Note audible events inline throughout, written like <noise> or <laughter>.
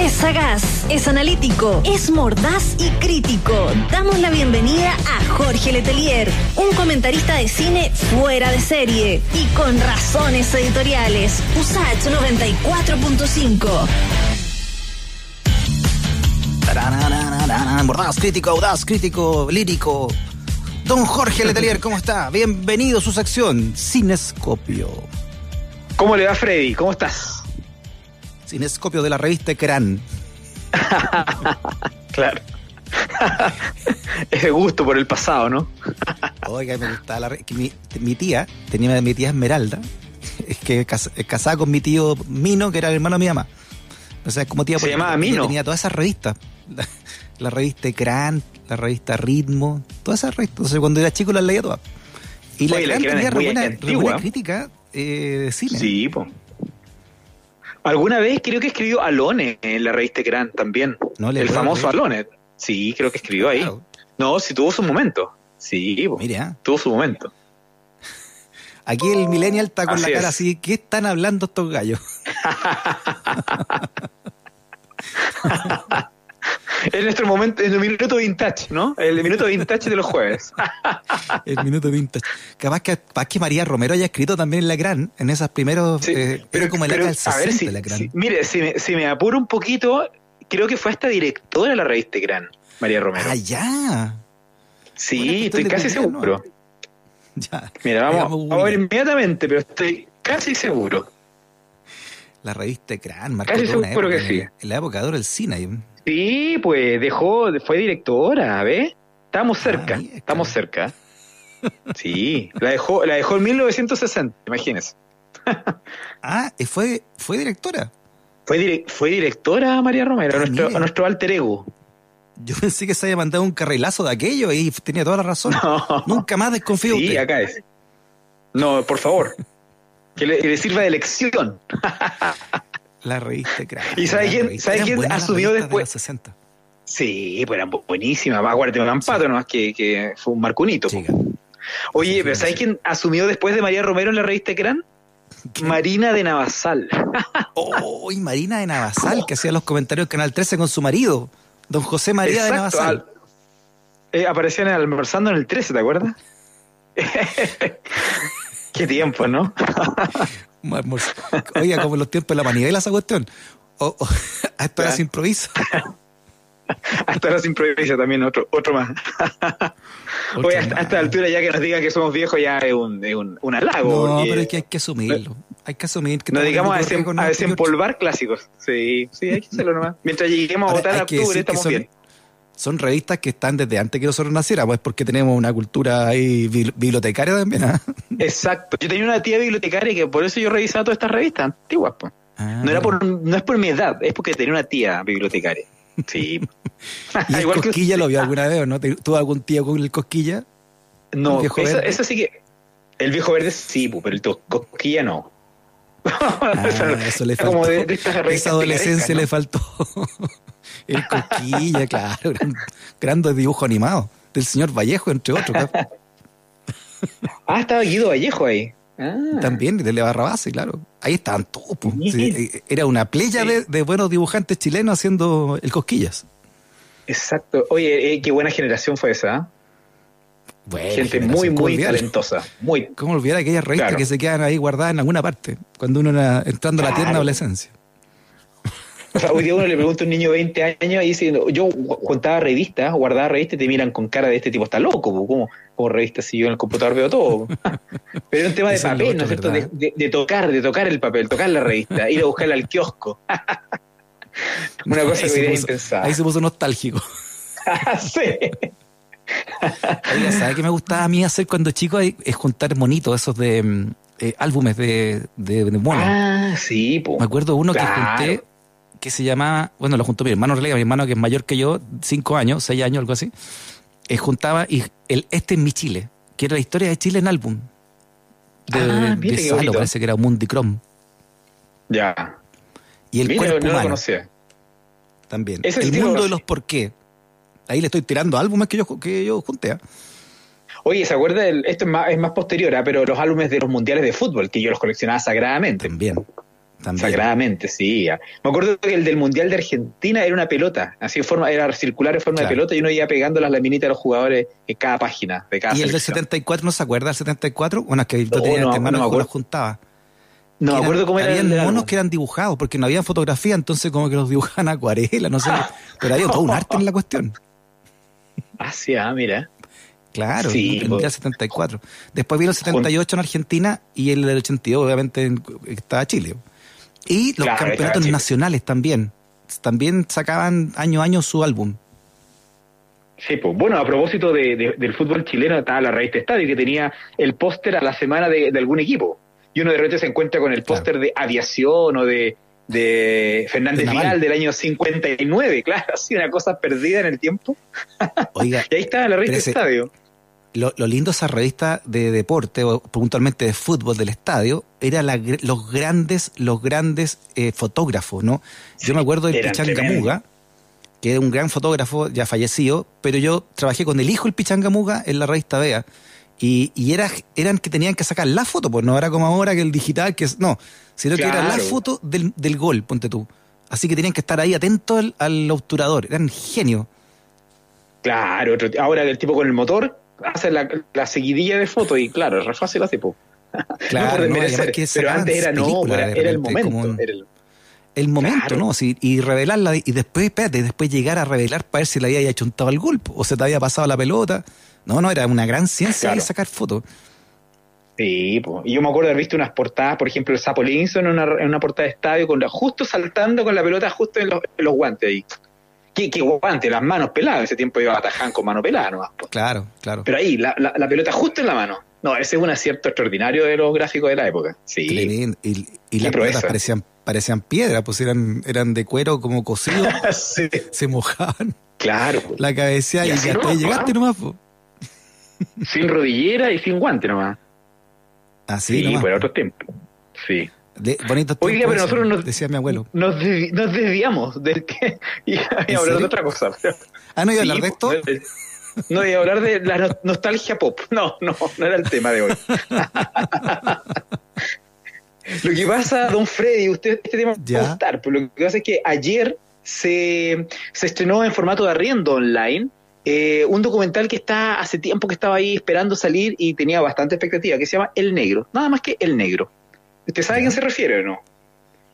Es sagaz, es analítico, es mordaz y crítico. Damos la bienvenida a Jorge Letelier, un comentarista de cine fuera de serie y con razones editoriales. USACH 94.5. Mordaz, crítico, audaz, crítico, lírico. Don Jorge Letelier, ¿cómo está? Bienvenido a su sección, Cinescopio. ¿Cómo le va Freddy? ¿Cómo estás? Cinescopio de la revista Cran. <laughs> claro. <laughs> Ese gusto por el pasado, ¿no? <laughs> Oiga, me gustaba la que mi, mi, tía, tenía mi tía Esmeralda, es que cas, casada con mi tío Mino, que era el hermano de mi mamá. O sea, como tía Se llamaba Mino. Tenía todas esas revistas. La, la revista Cran, la revista Ritmo, todas esas revistas. Entonces, cuando era chico las leía todas. Y Oye, la Cran tenía es buena, buena crítica eh, de cine. Sí, po. Alguna vez creo que escribió Alone en la revista Gran también. No le el famoso creer. Alone. Sí, creo que escribió ahí. Claro. No, sí tuvo su momento. Sí. Mira, tuvo su momento. <laughs> aquí el millennial está con Así la cara es. así. ¿Qué están hablando estos gallos? <laughs> <laughs> Es nuestro momento, es el minuto vintage, ¿no? El minuto vintage de los jueves. <laughs> El minuto vintage. Capaz que, capaz que María Romero haya escrito también en la gran, en esos primeros. Sí, eh, era como el pero, del a ver, 60 si- la gran. si- mire, si me, si me apuro un poquito, creo que fue hasta directora de la revista Gran, María Romero. Ah, ya. sí, estoy casi seguro. <laughs> Ya. Mira, vamos, vamos a ver inmediatamente, pero estoy casi seguro. La revista Gran, marcó Casi una seguro época que sí. en, la época de oro del cine. Sí, pues dejó, fue directora, ¿ves? Estamos cerca, Ah, estamos cerca. Sí, la dejó, la dejó en 1960, imagínese. Ah, fue, fue directora. Fue, dire- fue directora María Romero, Ah, nuestro, mira. nuestro alter ego. Yo pensé que se había mandado un carrilazo de aquello y tenía toda la razón. No. Nunca más desconfío de Sí, usted. acá es. No, por favor. Que le, que le sirva de lección. <laughs> La <laughs> revista Gran. ¿Y sabe la quién- sabe quién asumió de después? los 60. Sí, pues eran bu- buenísimas. Más acuérdate, un Ampato nomás que, que fue un marcunito. Chica. Oye, Sí, pero sí, ¿sabes sí. quién asumió después de María Romero en la revista Gran? Marina de Navasal. <laughs> Oh, y Marina de Navasal, que hacía los comentarios del Canal 13 con su marido, don José María de Navasal. al- eh, aparecían almorzando en el 13, ¿te acuerdas? <laughs> Qué tiempo, ¿no? Oiga, como en los tiempos de la manivela esa cuestión. O, o, <laughs> a esta hora Claro. se improvisa. <laughs> Hasta ahora se improvisa también otro, otro más. Oye, hasta, más. a esta altura ya que nos digan que somos viejos ya es un, es un, un halago. No, porque pero es que hay que asumirlo. Hay que asumir que Nos estamos dedicamos a, desem- desempolvar clásicos. Sí, sí, hay que hacerlo nomás. Mientras lleguemos a Ahora, votar a octubre, que estamos son, bien. Son revistas que están desde antes que nosotros naciéramos, es porque tenemos una cultura ahí bibliotecaria también. ¿ah? <laughs> Exacto. Yo tenía una tía bibliotecaria que por eso yo revisaba todas estas revistas antiguas. pues. Ah, No, era por, no es por mi edad, es porque tenía una tía bibliotecaria. Sí. <laughs> <laughs> ¿Y el Igual que Cosquilla usted. lo vio alguna vez o no? ¿Te- ¿Tuvo algún tío con el Cosquilla? No, ¿El viejo eso, sí que. El viejo verde sí, pu, pero el cosquilla no. Ah, eso le faltó. Como de- de estas revistas Esa adolescencia le faltó. El Cosquilla, <laughs> claro. Gran, grandes dibujos animados. Del señor Vallejo, entre otros. claro. <laughs> Ah, estaba Guido Vallejo ahí. Ah, También, de Rabase, claro. Ahí estaban todos. Sí. Eh, era una playa Sí. de, de buenos dibujantes chilenos haciendo el Cosquillas. exacto. Oye, eh, qué buena generación fue esa. Bueno, Gente muy, ¿cómo muy talentosa. Muy. ¿Cómo olvidar aquellas revistas Claro. que se quedan ahí guardadas en alguna parte? Cuando uno era entrando a la tierna adolescencia. O sea, hoy día uno le pregunta a un niño de 20 años y dice, yo contaba revistas, guardaba revistas y te miran con cara de este tipo está loco, pu, ¿cómo, cómo revistas si yo en el computador veo todo? <laughs> Pero es un tema de Eso papel, ¿no es cierto? De, ¿verdad? de- de tocar, de tocar el papel, tocar la revista, ir a buscarla al kiosco. <laughs> Una cosa que hoy día es impensada. Ahí se puso nostálgico. <laughs> sí. Oiga, ¿sabes qué me gustaba a mí hacer cuando chico? Es juntar monitos, esos de mm, eh, álbumes de, de, de. Ah, sí, po. Me acuerdo uno Claro. que junté que se llama, bueno, lo juntó mi hermano, en realidad, mi hermano que es mayor que yo, cinco años, seis años, algo así. eh, juntaba y el Este es mi Chile, que era la historia de Chile en álbum. De, Ah, de Salo, parece que era Mundicrom. Ya. Y el Mira, cuerpo no lo humano conocía. también. Ese el lo mundo de los por qué. Ahí le estoy tirando álbumes que yo, que yo junté. ¿ah? Oye, ¿se acuerda? del- esto es más, es más posterior, ¿ah? pero los álbumes de los mundiales de fútbol, que yo los coleccionaba sagradamente. También. Sagradamente, sí. Me acuerdo que el del Mundial de Argentina era una pelota, así en forma, era circular en forma de pelota y uno iba pegando las laminitas a los jugadores en cada página de cada ¿Y el del 74 no se acuerda del 74? Bueno, es que yo tenía no, hermano no, que los juntaba. No me acuerdo cómo era. Habían monos que eran dibujados, porque no había fotografía, entonces como que los dibujaban acuarela, no sé. pero había todo un arte en la cuestión. Ah, sí, ah, mira. Claro, sí, el Mundial 74. Después vino el 78 en Argentina y el 82, obviamente, estaba Chile. Y los campeonatos nacionales también. También sacaban año a año su álbum. Sí, pues bueno, a propósito de, del fútbol chileno, estaba la de estadio que tenía el póster a la semana de, algún equipo. Y uno de repente se encuentra con el póster de aviación o de, de Fernández Vial del año 59, <laughs> claro, así una cosa perdida en el tiempo. Oiga, <laughs> y ahí está la de estadio lo, lindo de esa revista de deporte, o puntualmente de fútbol del estadio, era los grandes, los grandes eh, fotógrafos, ¿no? Yo me acuerdo del Pichangamuga, que era un gran fotógrafo, ya fallecido, pero yo trabajé con el hijo del Pichangamuga en la revista Vea. Y, y era, eran que tenían que sacar la foto, pues no era como ahora que el digital, que es, no, sino que era la foto del, del gol, ponte tú. Así que tenían que estar ahí atentos al, al obturador, eran genios. Claro, ahora el tipo con el motor, hace la, la, seguidilla de fotos y claro, es re fácil así, pues. Claro, <laughs> no, pero antes era no, era, el momento. el, momento, ¿no? y revelarla y después, espérate, después llegar a revelar para ver si le había chuntado el golpe o se te había pasado la pelota. No, no, era una gran ciencia sacar fotos. Sí, y yo me acuerdo de haber visto unas portadas, por ejemplo, el Sapo Linson en una, en una portada de estadio, con justo saltando con la pelota justo en los, en los guantes ahí qué, guante, las manos peladas. Ese tiempo iba a atajar con mano pelada nomás. Pues. Claro, claro. Pero ahí, la, la, pelota justo en la mano. No, ese es un acierto extraordinario de los gráficos de la época. Sí. Y, y las pelotas parecían, parecían piedra, pues eran, eran de cuero como cocido. <laughs> Se mojaban. Claro. La cabecea y, ya te llegaste nomás. Pues. Sin rodillera y sin guante nomás. Así sí, nomás. pero otro tiempo. Sí. De, bonito Oiga, pero nosotros nos, decía mi abuelo. Nos, nos desviamos del que <laughs> y, hablar de otra cosa. Ah, no iba a hablar de esto. No, iba a hablar de la nostalgia pop. No, no, no era el tema de hoy. <laughs> lo que pasa, don Freddy, usted este tema va a gustar, pero lo que pasa es que ayer se, se estrenó en formato de arriendo online eh, un documental que está hace tiempo que estaba ahí esperando salir y tenía bastante expectativa, que se llama El Negro, nada más que El Negro. ¿Usted sabe a quién se refiere o no?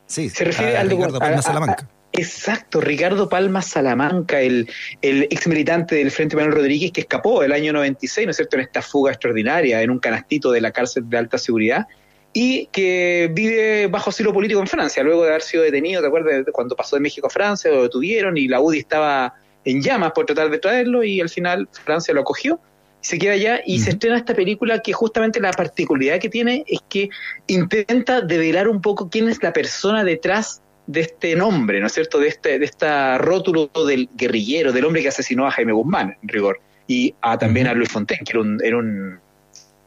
Sí, se refiere al Ricardo Palma Salamanca. exacto, Ricardo Palma Salamanca, el, el ex militante del Frente Manuel Rodríguez que escapó el año 96, ¿no es cierto?, en esta fuga extraordinaria, en un canastito de la cárcel de alta seguridad, y que vive bajo asilo político en Francia, luego de haber sido detenido, ¿te acuerdas? Cuando pasó de México a Francia, lo detuvieron y la UDI estaba en llamas por tratar de traerlo y al final Francia lo acogió se queda allá y se estrena esta película que justamente la particularidad que tiene es que intenta develar un poco quién es la persona detrás de este nombre, ¿no es cierto? De este, de esta rótulo del guerrillero, del hombre que asesinó a Jaime Guzmán, en rigor, y a, también a Luis Fontaine, que era un, era un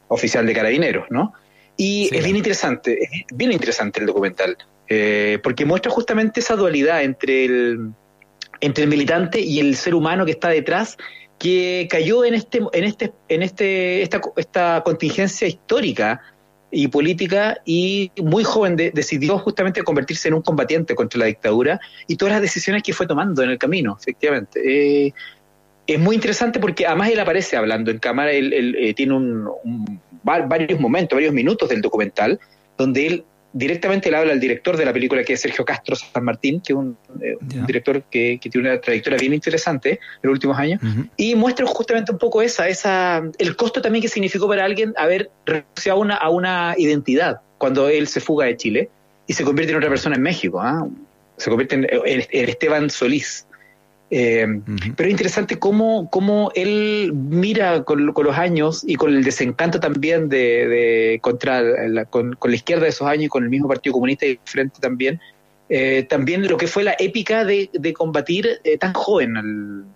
oficial de carabineros, ¿no? Y es bien interesante, es bien interesante el documental, eh, porque muestra justamente esa dualidad entre el, entre el militante y el ser humano que está detrás que cayó en este en este en este esta, esta contingencia histórica y política y muy joven decidió justamente convertirse en un combatiente contra la dictadura y todas las decisiones que fue tomando en el camino, efectivamente. Eh, es muy interesante porque además él aparece hablando en cámara, él, eh, tiene un, varios momentos, varios minutos del documental donde él directamente le habla al director de la película, que es Sergio Castro San Martín, que es un, eh, director que, tiene una trayectoria bien interesante en los últimos años, y muestra justamente un poco esa, esa, el costo también que significó para alguien haber renunciado una, a una identidad cuando él se fuga de Chile y se convierte en otra persona en México. ¿ah? Se convierte en Esteban Solís. Eh, pero es interesante cómo, cómo él mira con, los años y con el desencanto también de, contra la, con, la izquierda de esos años y con el mismo Partido Comunista y frente también, eh, también lo que fue la épica de, combatir eh, tan joven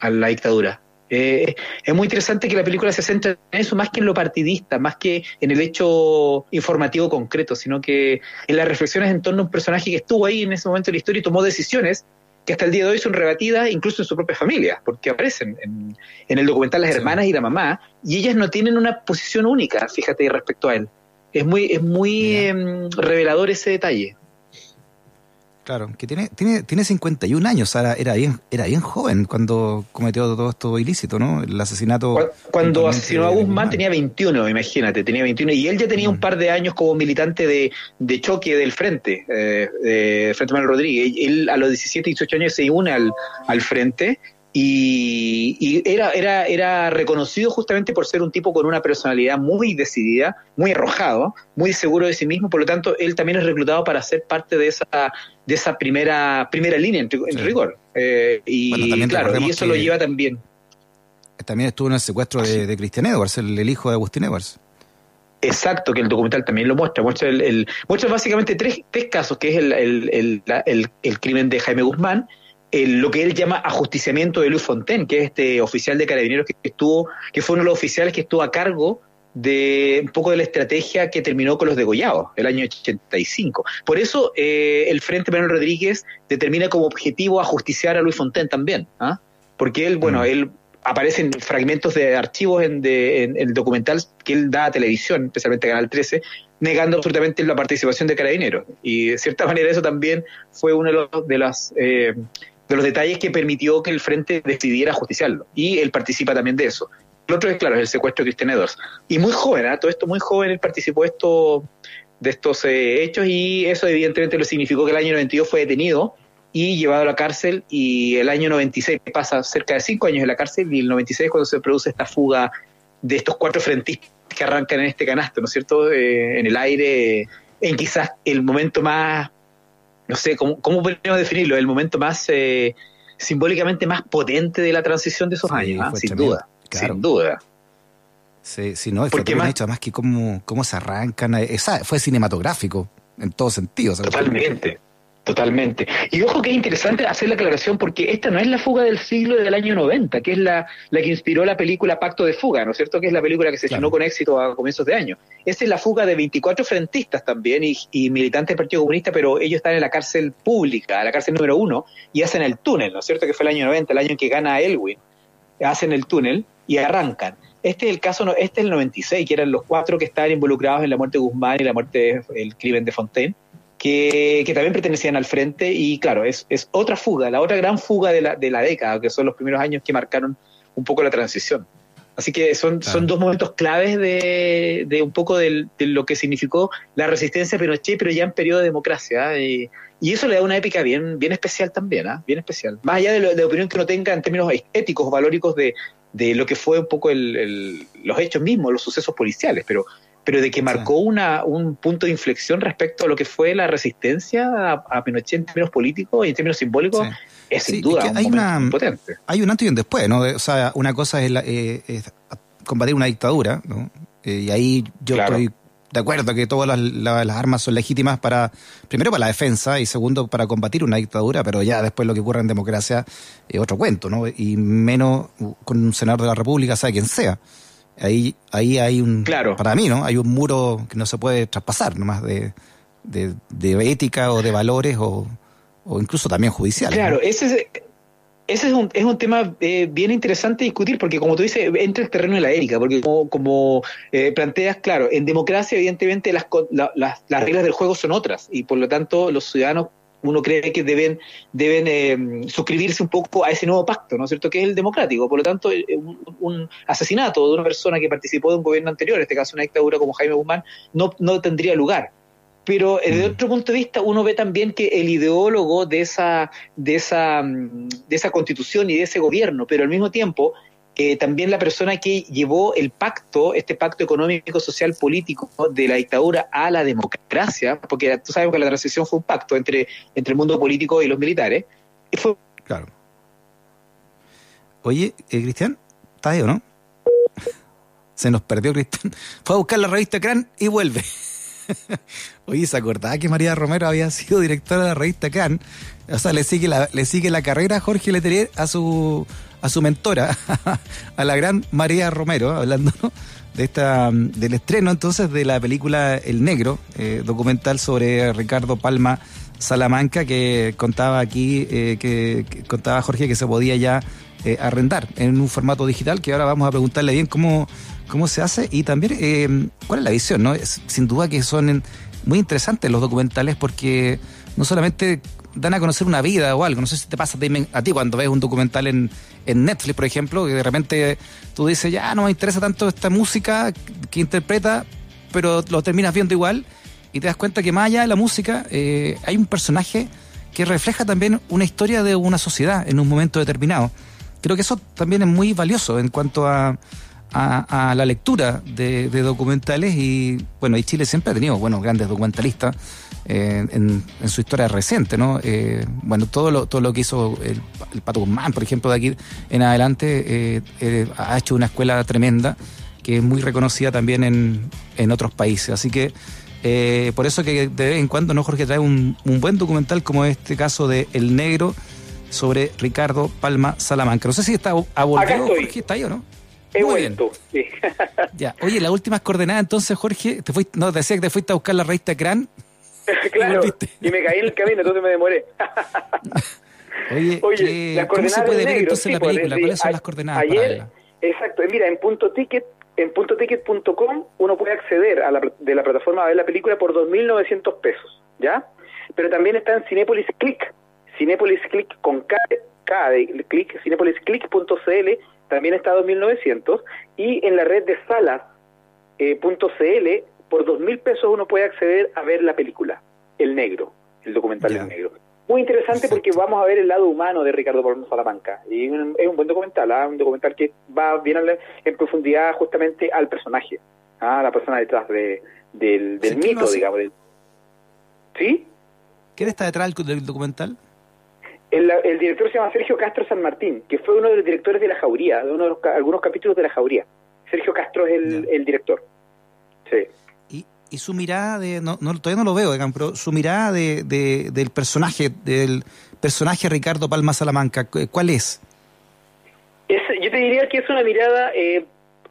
a la dictadura. es muy interesante que la película se centre en eso más que en lo partidista, más que en el hecho informativo concreto, sino que en las reflexiones en torno a un personaje que estuvo ahí en ese momento de la historia y tomó decisiones que hasta el día de hoy son rebatidas incluso en su propia familia, porque aparecen en, el documental las hermanas y la mamá, y ellas no tienen una posición única, fíjate, respecto a él. Es muy, es muy em, revelador ese detalle. Claro, que tiene, tiene, tiene 51 años, era, era bien, era bien joven cuando cometió todo esto ilícito, ¿no? El asesinato. Cuando, asesinó a Guzmán tenía 21, imagínate, tenía 21, y él ya tenía un mm. par de años como militante de, de choque del frente, eh, Frente Manuel Rodríguez. Él a los 17, 18 años se une al, al frente y, era, era, era reconocido justamente por ser un tipo con una personalidad muy decidida, muy arrojado, muy seguro de sí mismo, por lo tanto, él también es reclutado para ser parte de esa, de esa primera, primera línea en, rigor. Eh, y claro, y eso lo lleva también. También estuvo en el secuestro de, de, Christian Edwards, el, hijo de Agustín Edwards. Exacto, que el documental también lo muestra. Muestra, el, muestra básicamente tres, tres casos, que es el, el, el, el crimen de Jaime Guzmán, lo que él llama ajusticiamiento de Luis Fontaine, que es este oficial de carabineros que estuvo, que fue uno de los oficiales que estuvo a cargo de un poco de la estrategia que terminó con los degollados el año 85. Por eso eh, el Frente Manuel Rodríguez determina como objetivo ajusticiar a Luis Fontaine también, ¿ah? porque él, bueno, mm. él aparecen fragmentos de archivos en, el documental que él da a televisión, especialmente Canal 13, negando absolutamente la participación de carabineros. Y de cierta <laughs> manera eso también fue uno de los, de las... Eh, de los detalles que permitió que el frente decidiera justiciarlo. Y él participa también de eso. El otro es, claro, es el secuestro de Christian Edwards. Y muy joven, ¿eh? todo esto muy joven, él participó de, esto, de estos eh, hechos y eso evidentemente lo significó que el año 92 fue detenido y llevado a la cárcel y el año 96 pasa cerca de cinco años en la cárcel y el 96 cuando se produce esta fuga de estos cuatro frentistas que arrancan en este canasto, ¿no es cierto?, eh, en el aire, en quizás el momento más no sé, ¿cómo, cómo podríamos definirlo? El momento más eh, simbólicamente más potente de la transición de esos años, ¿ah? sin duda, sin duda. Sí, sí, no, Porque más, hecho, además que cómo, cómo se arrancan, esa, fue cinematográfico en todos sentidos. Totalmente. Totalmente. Y ojo que es interesante hacer la aclaración porque esta no es la fuga del siglo del año 90, que es la, la que inspiró la película Pacto de Fuga, ¿no es cierto? Que es la película que se estrenó con éxito a comienzos de año. Esta es la fuga de 24 frentistas también y, militantes del Partido Comunista, pero ellos están en la cárcel pública, la cárcel número uno, y hacen el túnel, ¿no es cierto? Que fue el año 90, el año en que gana Elwin. Hacen el túnel y arrancan. Este es el caso, este es el 96, que eran los cuatro que estaban involucrados en la muerte de Guzmán y la muerte, el crimen de Fontaine que, también pertenecían al frente y claro, es, es otra fuga, la otra gran fuga de la, de la década, que son los primeros años que marcaron un poco la transición. Así que son, son dos momentos claves de, de un poco de lo que significó la resistencia a Pinochet, pero ya en periodo de democracia. ¿eh? Y, eso le da una épica bien, bien especial también, ¿eh? bien especial. Más allá de, lo, de la opinión que uno tenga en términos éticos, valóricos de, de lo que fue un poco el, los hechos mismos, los sucesos policiales, pero pero de que marcó una, un punto de inflexión respecto a lo que fue la resistencia a, Pinochet en términos políticos y en términos simbólicos, es sin duda un hay una, potente. Hay un antes y un después, ¿no? O sea, una cosa es, eh, combatir una dictadura, ¿no? Eh, y ahí yo estoy de acuerdo que todas las, armas son legítimas para, primero para la defensa y segundo para combatir una dictadura, pero ya después lo que ocurre en democracia es otro cuento, ¿no? Y menos con un senador de la República, sea quien sea. Ahí, ahí hay un, claro. para mí, ¿no? Hay un muro que no se puede traspasar, nomás de, de, de ética o de valores o, o incluso también judicial. Claro, ese es, ese es un, es un tema eh, bien interesante discutir, porque como tú dices, entra el terreno de la ética, porque como, como eh, planteas, claro, en democracia evidentemente las, las, las reglas del juego son otras, y por lo tanto los ciudadanos uno cree que deben, deben eh, suscribirse un poco a ese nuevo pacto, ¿no es cierto?, que es el democrático. Por lo tanto, eh, un, asesinato de una persona que participó de un gobierno anterior, en este caso una dictadura como Jaime Guzmán, no, no tendría lugar. Pero eh, desde mm. otro punto de vista, uno ve también que el ideólogo de esa, de esa, mm, de esa constitución y de ese gobierno, pero al mismo tiempo eh, también la persona que llevó el pacto, este pacto económico, social, político de la dictadura a la democracia, porque tú sabes que la transición fue un pacto entre, entre el mundo político y los militares. Claro. Oye, eh, Cristian, ¿estás ahí o no? <laughs> Se nos perdió Cristian. <laughs> Fue a buscar la revista CRAN y vuelve. <laughs> Oye, ¿se acordaba que María Romero había sido directora de la revista CRAN? O sea, le sigue la, le sigue la carrera a Jorge Letelier a su a su mentora, <laughs> a la gran María Romero, hablando de esta del estreno entonces de la película El Negro, eh, documental sobre Ricardo Palma Salamanca, que contaba aquí, eh, que, contaba Jorge que se podía ya eh, arrendar en un formato digital, que ahora vamos a preguntarle bien cómo, cómo se hace y también cuál es la visión, ¿no? sin duda que son muy interesantes los documentales porque no solamente dan a conocer una vida o algo. No sé si te pasa a ti cuando ves un documental en, en Netflix, por ejemplo, que de repente tú dices, ya no me interesa tanto esta música que interpreta, pero lo terminas viendo igual y te das cuenta que más allá de la música eh, hay un personaje que refleja también una historia de una sociedad en un momento determinado. Creo que eso también es muy valioso en cuanto a, a, la lectura de, documentales y bueno, y Chile siempre ha tenido buenos grandes documentalistas eh, en, su historia reciente, ¿no? Eh, bueno, todo lo, todo lo que hizo el, Pato Guzmán, por ejemplo, de aquí en adelante, eh, ha hecho una escuela tremenda que es muy reconocida también en, en otros países. Así que por eso que de vez en cuando, ¿no, Jorge, trae un, un buen documental como este caso de El Negro sobre Ricardo Palma Salamanca. No sé si está a volver, Jorge, ¿está ahí o no? He vuelto, sí. <laughs> ya. Oye, las últimas coordenadas, entonces, Jorge, te fuiste, no, decía que te fuiste a buscar la revista Cran. <laughs> claro, y me caí en el camino, entonces me demoré. <laughs> Oye, Oye ¿cómo se puede ver entonces la pues, película? ¿Cuáles son las coordenadas ayer, Exacto, mira, en punto ticket en puntoticket.com uno puede acceder a la, de la plataforma a ver la película por 2.900 pesos, ¿ya? Pero también está en Cinepolis Click, Cinepolis Click con K, K de click, cinepolisclick.cl también está a 2.900 y en la red de salas.cl eh, por 2.000 pesos uno puede acceder a ver la película, El Negro, el documental El Negro. Muy interesante porque vamos a ver el lado humano de Ricardo Palma Salamanca. Y es un buen documental, ¿ah? un documental que va bien en profundidad justamente al personaje, ¿ah? a la persona detrás de, del, mito, digamos. ¿Sí? ¿Quién está detrás del documental? El, director se llama Sergio Castro San Martín, que fue uno de los directores de La Jauría, de uno de los, algunos capítulos de La Jauría. Sergio Castro es el, director. Sí. Y, su mirada de, no, todavía no lo veo, pero su mirada de, del personaje, del personaje Ricardo Palma Salamanca, ¿cuál es? yo te diría que es una mirada eh,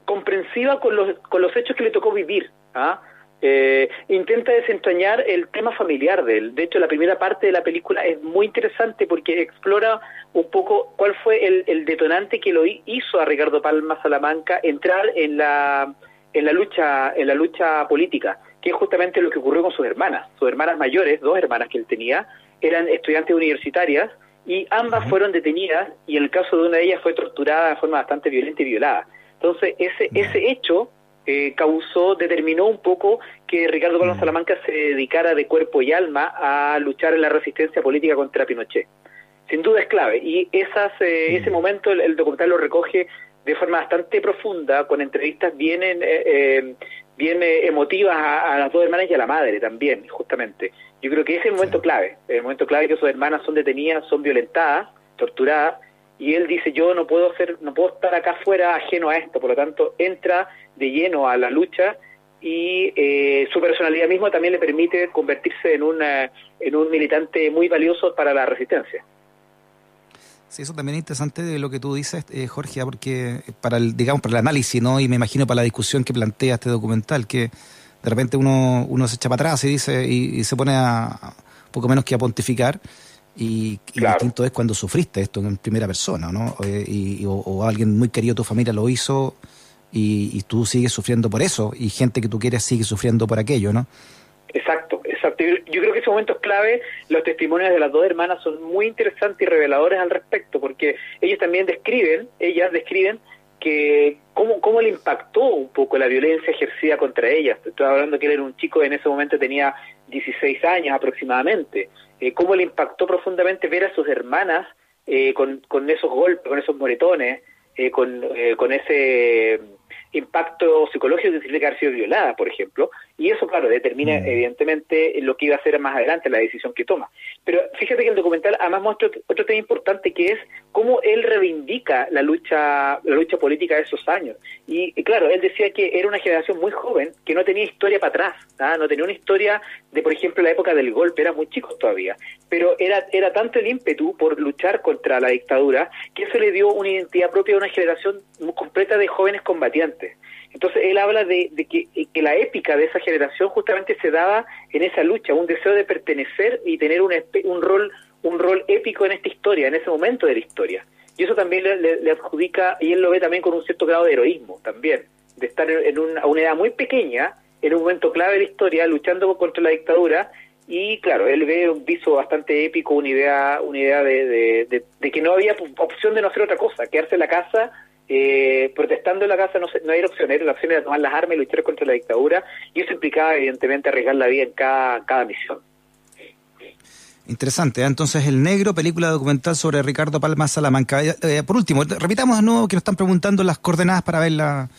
comprensiva con los, con los hechos que le tocó vivir. ¿ah? Eh, intenta desentrañar el tema familiar de él. De hecho, la primera parte de la película es muy interesante porque explora un poco cuál fue el, detonante que lo hizo a Ricardo Palma Salamanca entrar en la en la lucha en la lucha política, que es justamente lo que ocurrió con sus hermanas. Sus hermanas mayores, dos hermanas que él tenía, eran estudiantes universitarias y ambas fueron detenidas y en el caso de una de ellas fue torturada de forma bastante violenta y violada. Entonces, ese ese hecho eh, causó, determinó un poco que Ricardo Palma mm. Salamanca se dedicara de cuerpo y alma a luchar en la resistencia política contra Pinochet. Sin duda es clave y esas, eh, ese mm. momento el, documental lo recoge de forma bastante profunda, con entrevistas bien, eh, bien emotivas a, las dos hermanas y a la madre también, justamente. Yo creo que ese es el momento clave, el momento clave que sus hermanas son detenidas, son violentadas, torturadas, y él dice yo no puedo hacer, no puedo estar acá fuera ajeno a esto, por lo tanto entra de lleno a la lucha y eh, su personalidad misma también le permite convertirse en, una, en un militante muy valioso para la resistencia. Sí, eso también es interesante de lo que tú dices, eh, Jorge, porque para el, digamos, para el análisis, ¿no? Y me imagino para la discusión que plantea este documental, que de repente uno, uno se echa para atrás y dice, y, se pone a, poco menos que a pontificar, y, y distinto es cuando sufriste esto en primera persona, ¿no? Eh, y, o, o, alguien muy querido de tu familia lo hizo y, tú sigues sufriendo por eso y gente que tú quieres sigue sufriendo por aquello, ¿no? Exacto, exacto. Yo, creo que ese momento es clave. Los testimonios de las dos hermanas son muy interesantes y reveladores al respecto, porque ellos también describen, ellas describen que cómo, cómo le impactó un poco la violencia ejercida contra ellas. Estoy hablando que él era un chico en ese momento tenía 16 años aproximadamente. Eh, cómo le impactó profundamente ver a sus hermanas eh, con, con esos golpes, con esos moretones, eh, con, eh, con ese impacto psicológico que significa haber sido violada, por ejemplo, y eso, claro, determina mm. evidentemente lo que iba a hacer más adelante, la decisión que toma. Pero fíjate que el documental además muestra otro tema importante que es cómo él reivindica la lucha, la lucha política de esos años. Y, claro, él decía que era una generación muy joven que no tenía historia para atrás, ¿ah? no tenía una historia de, por ejemplo, la época del golpe, eran muy chicos todavía, pero era, era tanto el ímpetu por luchar contra la dictadura que eso le dio una identidad propia a una generación completa de jóvenes combatientes. Entonces él habla de, que, que, la épica de esa generación justamente se daba en esa lucha, un deseo de pertenecer y tener un, rol un rol épico en esta historia, en ese momento de la historia. Y eso también le, adjudica, y él lo ve también con un cierto grado de heroísmo, también, de estar en una, a una edad muy pequeña, en un momento clave de la historia, luchando contra la dictadura y claro, él ve un viso bastante épico, una idea, una idea de, de, que no había opción de no hacer otra cosa, quedarse en la casa, eh, protestando en la casa no, no era opción, era la opción era tomar las armas y luchar contra la dictadura, y eso implicaba evidentemente arriesgar la vida en cada, cada misión. Interesante, ¿eh? entonces El Negro, película documental sobre Ricardo Palma Salamanca. Eh, por último, repitamos de nuevo que nos están preguntando las coordenadas para verla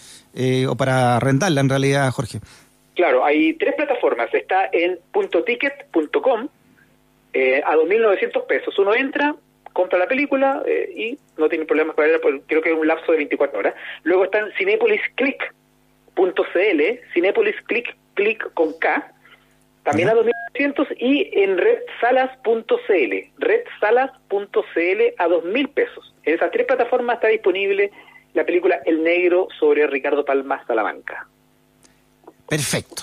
o para arrendarla en realidad, Jorge. Claro, hay tres plataformas. Está en puntoticket.com eh, a 2.900 pesos. Uno entra, compra la película eh, y no tiene problemas para verla, creo que es un lapso de 24 horas. Luego está en cinepolisclick.cl, Cinepolis Click, con K, también a 2.900 y en redsalas.cl, redsalas.cl a 2.000 pesos. En esas tres plataformas está disponible la película El Negro sobre Ricardo Palma Salamanca. Perfecto.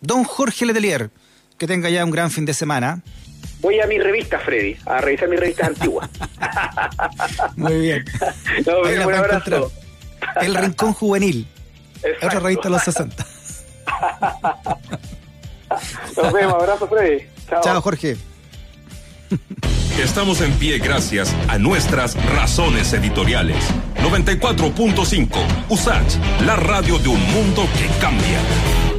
Don Jorge Letelier, que tenga ya un gran fin de semana. Voy a mi revista, Freddy, a revisar mis revistas antiguas. <laughs> Muy bien. Ahí la encontrar. El Rincón Juvenil. Otra revista de los 60. <laughs> Nos vemos, abrazo, Freddy. Chao, Chao Jorge. Estamos en pie gracias a nuestras razones editoriales. 94.5 USACH, la radio de un mundo que cambia.